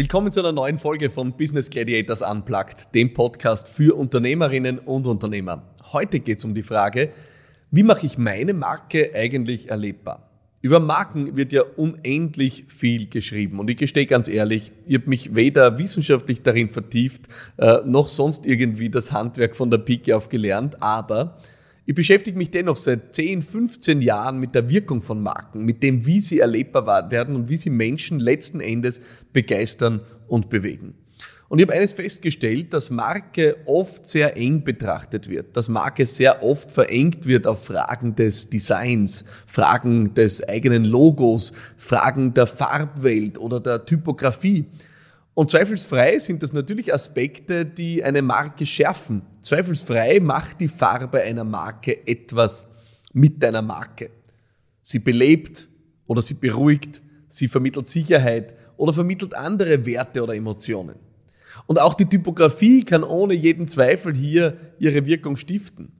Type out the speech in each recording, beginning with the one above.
Willkommen zu einer neuen Folge von Business Gladiators Unplugged, dem Podcast für Unternehmerinnen und Unternehmer. Heute geht es um die Frage, wie mache ich meine Marke eigentlich erlebbar? Über Marken wird ja unendlich viel geschrieben und ich gestehe ganz ehrlich, ich habe mich weder wissenschaftlich darin vertieft, äh, noch sonst irgendwie das Handwerk von der Pike auf gelernt, aber ich beschäftige mich dennoch seit 10, 15 Jahren mit der Wirkung von Marken, mit dem, wie sie erlebbar werden und wie sie Menschen letzten Endes begeistern und bewegen. Und ich habe eines festgestellt, dass Marke oft sehr eng betrachtet wird, dass Marke sehr oft verengt wird auf Fragen des Designs, Fragen des eigenen Logos, Fragen der Farbwelt oder der Typografie. Und zweifelsfrei sind das natürlich Aspekte, die eine Marke schärfen. Zweifelsfrei macht die Farbe einer Marke etwas mit deiner Marke. Sie belebt oder sie beruhigt, sie vermittelt Sicherheit oder vermittelt andere Werte oder Emotionen. Und auch die Typografie kann ohne jeden Zweifel hier ihre Wirkung stiften.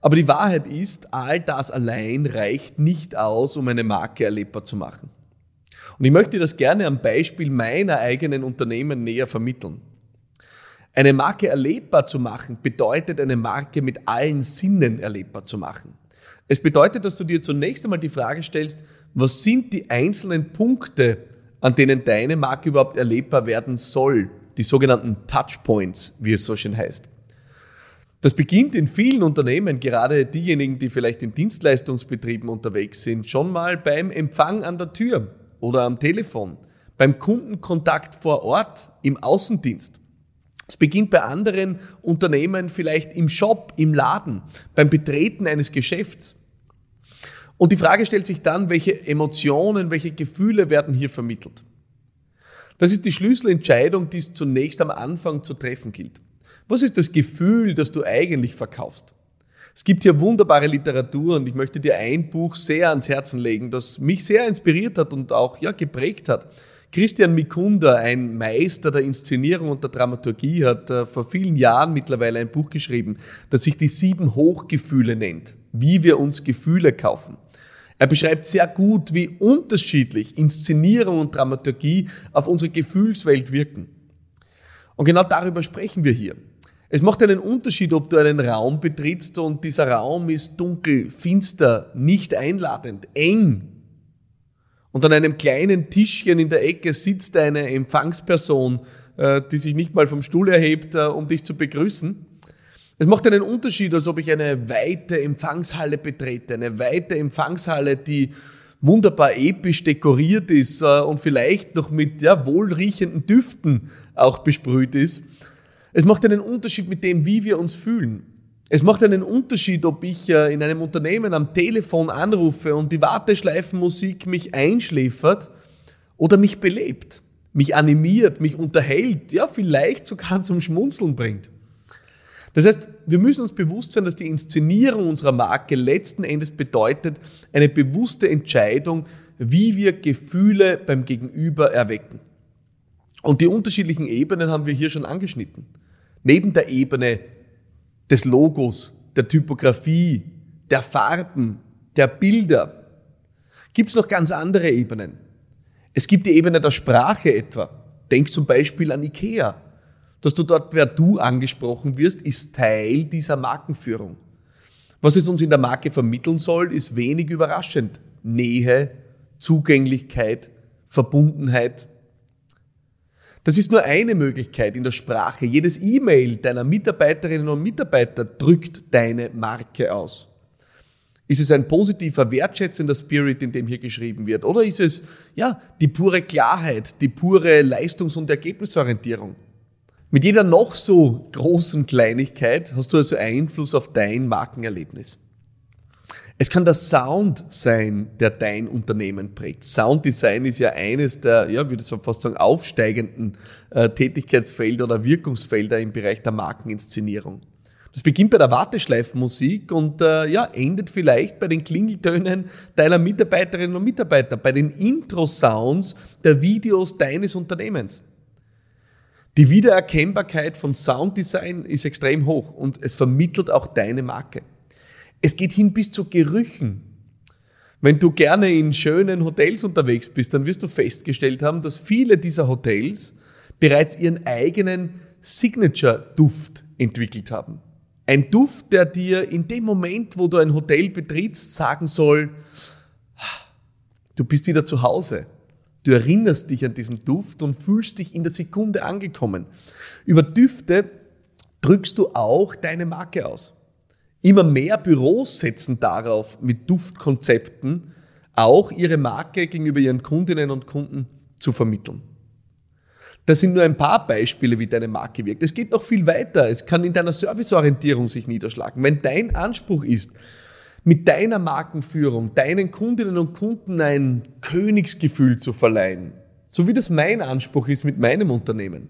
Aber die Wahrheit ist, all das allein reicht nicht aus, um eine Marke erlebbar zu machen. Und ich möchte das gerne am Beispiel meiner eigenen Unternehmen näher vermitteln. Eine Marke erlebbar zu machen, bedeutet eine Marke mit allen Sinnen erlebbar zu machen. Es bedeutet, dass du dir zunächst einmal die Frage stellst, was sind die einzelnen Punkte, an denen deine Marke überhaupt erlebbar werden soll? Die sogenannten Touchpoints, wie es so schön heißt. Das beginnt in vielen Unternehmen, gerade diejenigen, die vielleicht in Dienstleistungsbetrieben unterwegs sind, schon mal beim Empfang an der Tür oder am Telefon, beim Kundenkontakt vor Ort, im Außendienst. Es beginnt bei anderen Unternehmen vielleicht im Shop, im Laden, beim Betreten eines Geschäfts. Und die Frage stellt sich dann, welche Emotionen, welche Gefühle werden hier vermittelt. Das ist die Schlüsselentscheidung, die es zunächst am Anfang zu treffen gilt. Was ist das Gefühl, das du eigentlich verkaufst? Es gibt hier wunderbare Literatur und ich möchte dir ein Buch sehr ans Herzen legen, das mich sehr inspiriert hat und auch ja, geprägt hat. Christian Mikunda, ein Meister der Inszenierung und der Dramaturgie, hat äh, vor vielen Jahren mittlerweile ein Buch geschrieben, das sich die sieben Hochgefühle nennt, wie wir uns Gefühle kaufen. Er beschreibt sehr gut, wie unterschiedlich Inszenierung und Dramaturgie auf unsere Gefühlswelt wirken. Und genau darüber sprechen wir hier. Es macht einen Unterschied, ob du einen Raum betrittst und dieser Raum ist dunkel, finster, nicht einladend, eng. Und an einem kleinen Tischchen in der Ecke sitzt eine Empfangsperson, äh, die sich nicht mal vom Stuhl erhebt, äh, um dich zu begrüßen. Es macht einen Unterschied, als ob ich eine weite Empfangshalle betrete, eine weite Empfangshalle, die wunderbar episch dekoriert ist äh, und vielleicht noch mit ja, wohlriechenden Düften auch besprüht ist. Es macht einen Unterschied mit dem, wie wir uns fühlen. Es macht einen Unterschied, ob ich äh, in einem Unternehmen am Telefon anrufe und die Warteschleifenmusik mich einschläfert oder mich belebt, mich animiert, mich unterhält, ja, vielleicht sogar zum Schmunzeln bringt. Das heißt, wir müssen uns bewusst sein, dass die Inszenierung unserer Marke letzten Endes bedeutet eine bewusste Entscheidung, wie wir Gefühle beim Gegenüber erwecken. Und die unterschiedlichen Ebenen haben wir hier schon angeschnitten. Neben der Ebene des Logos, der Typografie, der Farben, der Bilder gibt es noch ganz andere Ebenen. Es gibt die Ebene der Sprache etwa. Denk zum Beispiel an IKEA. Dass du dort per Du angesprochen wirst, ist Teil dieser Markenführung. Was es uns in der Marke vermitteln soll, ist wenig überraschend. Nähe, Zugänglichkeit, Verbundenheit, das ist nur eine Möglichkeit in der Sprache. Jedes E-Mail deiner Mitarbeiterinnen und Mitarbeiter drückt deine Marke aus. Ist es ein positiver, wertschätzender Spirit, in dem hier geschrieben wird? Oder ist es, ja, die pure Klarheit, die pure Leistungs- und Ergebnisorientierung? Mit jeder noch so großen Kleinigkeit hast du also Einfluss auf dein Markenerlebnis. Es kann der Sound sein, der dein Unternehmen prägt. Sounddesign ist ja eines der, ja, würde ich fast sagen, aufsteigenden äh, Tätigkeitsfelder oder Wirkungsfelder im Bereich der Markeninszenierung. Das beginnt bei der Warteschleifenmusik und äh, ja, endet vielleicht bei den Klingeltönen deiner Mitarbeiterinnen und Mitarbeiter, bei den Intro-Sounds der Videos deines Unternehmens. Die Wiedererkennbarkeit von Sounddesign ist extrem hoch und es vermittelt auch deine Marke. Es geht hin bis zu Gerüchen. Wenn du gerne in schönen Hotels unterwegs bist, dann wirst du festgestellt haben, dass viele dieser Hotels bereits ihren eigenen Signature-Duft entwickelt haben. Ein Duft, der dir in dem Moment, wo du ein Hotel betrittst, sagen soll, du bist wieder zu Hause. Du erinnerst dich an diesen Duft und fühlst dich in der Sekunde angekommen. Über Düfte drückst du auch deine Marke aus. Immer mehr Büros setzen darauf, mit Duftkonzepten auch ihre Marke gegenüber ihren Kundinnen und Kunden zu vermitteln. Das sind nur ein paar Beispiele, wie deine Marke wirkt. Es geht noch viel weiter. Es kann in deiner Serviceorientierung sich niederschlagen. Wenn dein Anspruch ist, mit deiner Markenführung deinen Kundinnen und Kunden ein Königsgefühl zu verleihen, so wie das mein Anspruch ist mit meinem Unternehmen,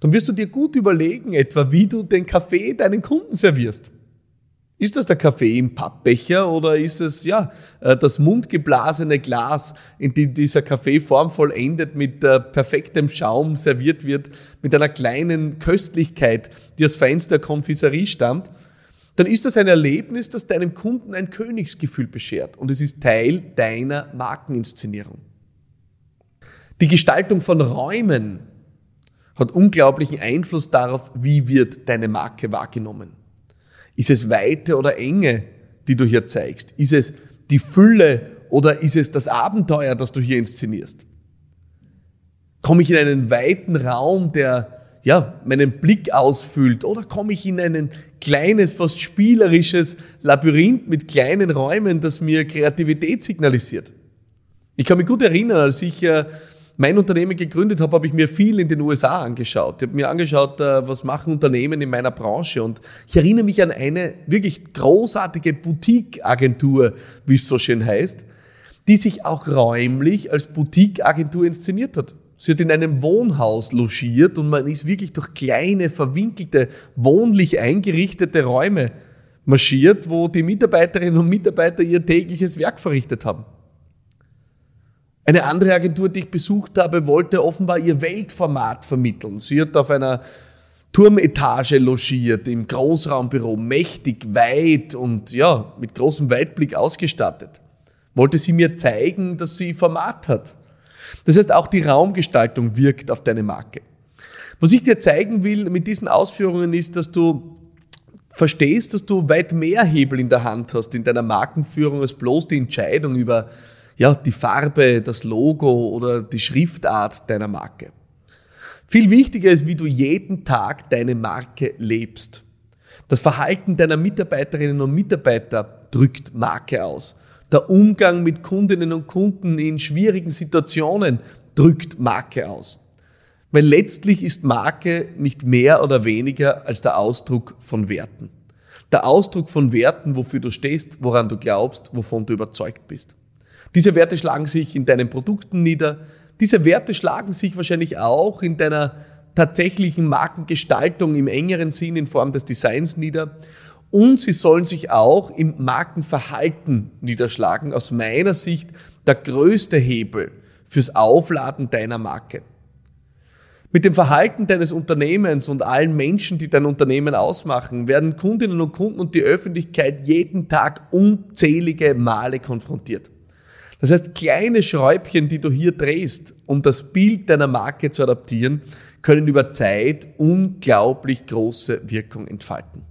dann wirst du dir gut überlegen, etwa wie du den Kaffee deinen Kunden servierst. Ist das der Kaffee im Pappbecher oder ist es ja äh, das mundgeblasene Glas, in dem dieser Kaffee formvoll endet, mit äh, perfektem Schaum serviert wird, mit einer kleinen Köstlichkeit, die aus Feinster Konfiserie stammt? Dann ist das ein Erlebnis, das deinem Kunden ein Königsgefühl beschert und es ist Teil deiner Markeninszenierung. Die Gestaltung von Räumen hat unglaublichen Einfluss darauf, wie wird deine Marke wahrgenommen. Ist es Weite oder Enge, die du hier zeigst? Ist es die Fülle oder ist es das Abenteuer, das du hier inszenierst? Komme ich in einen weiten Raum, der ja, meinen Blick ausfüllt oder komme ich in ein kleines, fast spielerisches Labyrinth mit kleinen Räumen, das mir Kreativität signalisiert? Ich kann mich gut erinnern, als ich äh, mein Unternehmen gegründet habe, habe ich mir viel in den USA angeschaut. Ich habe mir angeschaut, äh, was machen Unternehmen in meiner Branche. Und ich erinnere mich an eine wirklich großartige Boutique-Agentur, wie es so schön heißt, die sich auch räumlich als Boutique-Agentur inszeniert hat. Sie hat in einem Wohnhaus logiert und man ist wirklich durch kleine, verwinkelte, wohnlich eingerichtete Räume marschiert, wo die Mitarbeiterinnen und Mitarbeiter ihr tägliches Werk verrichtet haben. Eine andere Agentur, die ich besucht habe, wollte offenbar ihr Weltformat vermitteln. Sie hat auf einer Turmetage logiert, im Großraumbüro, mächtig, weit und ja, mit großem Weitblick ausgestattet. Wollte sie mir zeigen, dass sie Format hat. Das heißt, auch die Raumgestaltung wirkt auf deine Marke. Was ich dir zeigen will mit diesen Ausführungen ist, dass du verstehst, dass du weit mehr Hebel in der Hand hast in deiner Markenführung als bloß die Entscheidung über ja, die Farbe, das Logo oder die Schriftart deiner Marke. Viel wichtiger ist, wie du jeden Tag deine Marke lebst. Das Verhalten deiner Mitarbeiterinnen und Mitarbeiter drückt Marke aus. Der Umgang mit Kundinnen und Kunden in schwierigen Situationen drückt Marke aus. Weil letztlich ist Marke nicht mehr oder weniger als der Ausdruck von Werten. Der Ausdruck von Werten, wofür du stehst, woran du glaubst, wovon du überzeugt bist. Diese Werte schlagen sich in deinen Produkten nieder. Diese Werte schlagen sich wahrscheinlich auch in deiner tatsächlichen Markengestaltung im engeren Sinn in Form des Designs nieder. Und sie sollen sich auch im Markenverhalten niederschlagen. Aus meiner Sicht der größte Hebel fürs Aufladen deiner Marke. Mit dem Verhalten deines Unternehmens und allen Menschen, die dein Unternehmen ausmachen, werden Kundinnen und Kunden und die Öffentlichkeit jeden Tag unzählige Male konfrontiert. Das heißt, kleine Schräubchen, die du hier drehst, um das Bild deiner Marke zu adaptieren, können über Zeit unglaublich große Wirkung entfalten.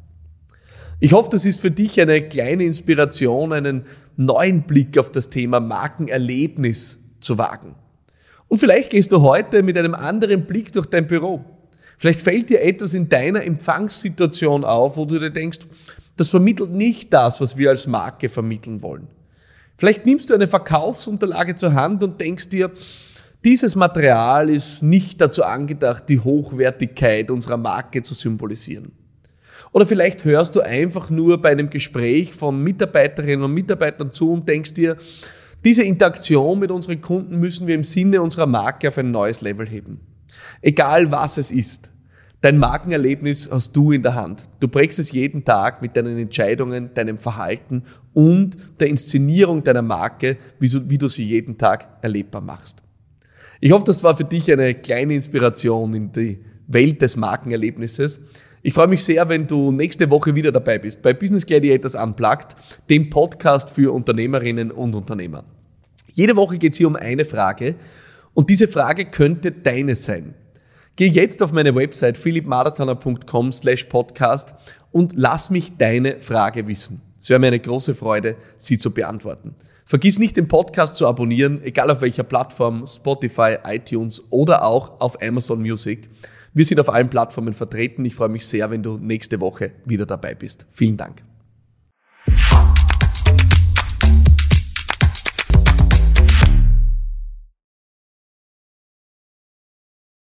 Ich hoffe, das ist für dich eine kleine Inspiration, einen neuen Blick auf das Thema Markenerlebnis zu wagen. Und vielleicht gehst du heute mit einem anderen Blick durch dein Büro. Vielleicht fällt dir etwas in deiner Empfangssituation auf, wo du dir denkst, das vermittelt nicht das, was wir als Marke vermitteln wollen. Vielleicht nimmst du eine Verkaufsunterlage zur Hand und denkst dir, dieses Material ist nicht dazu angedacht, die Hochwertigkeit unserer Marke zu symbolisieren. Oder vielleicht hörst du einfach nur bei einem Gespräch von Mitarbeiterinnen und Mitarbeitern zu und denkst dir, diese Interaktion mit unseren Kunden müssen wir im Sinne unserer Marke auf ein neues Level heben. Egal was es ist. Dein Markenerlebnis hast du in der Hand. Du prägst es jeden Tag mit deinen Entscheidungen, deinem Verhalten und der Inszenierung deiner Marke, wie du sie jeden Tag erlebbar machst. Ich hoffe, das war für dich eine kleine Inspiration in die Welt des Markenerlebnisses. Ich freue mich sehr, wenn du nächste Woche wieder dabei bist bei Business Gladiators Unplugged, dem Podcast für Unternehmerinnen und Unternehmer. Jede Woche geht es hier um eine Frage und diese Frage könnte deine sein. Geh jetzt auf meine Website philippmarathoner.com slash podcast und lass mich deine Frage wissen. Es wäre mir eine große Freude, sie zu beantworten. Vergiss nicht, den Podcast zu abonnieren, egal auf welcher Plattform, Spotify, iTunes oder auch auf Amazon Music. Wir sind auf allen Plattformen vertreten. Ich freue mich sehr, wenn du nächste Woche wieder dabei bist. Vielen Dank.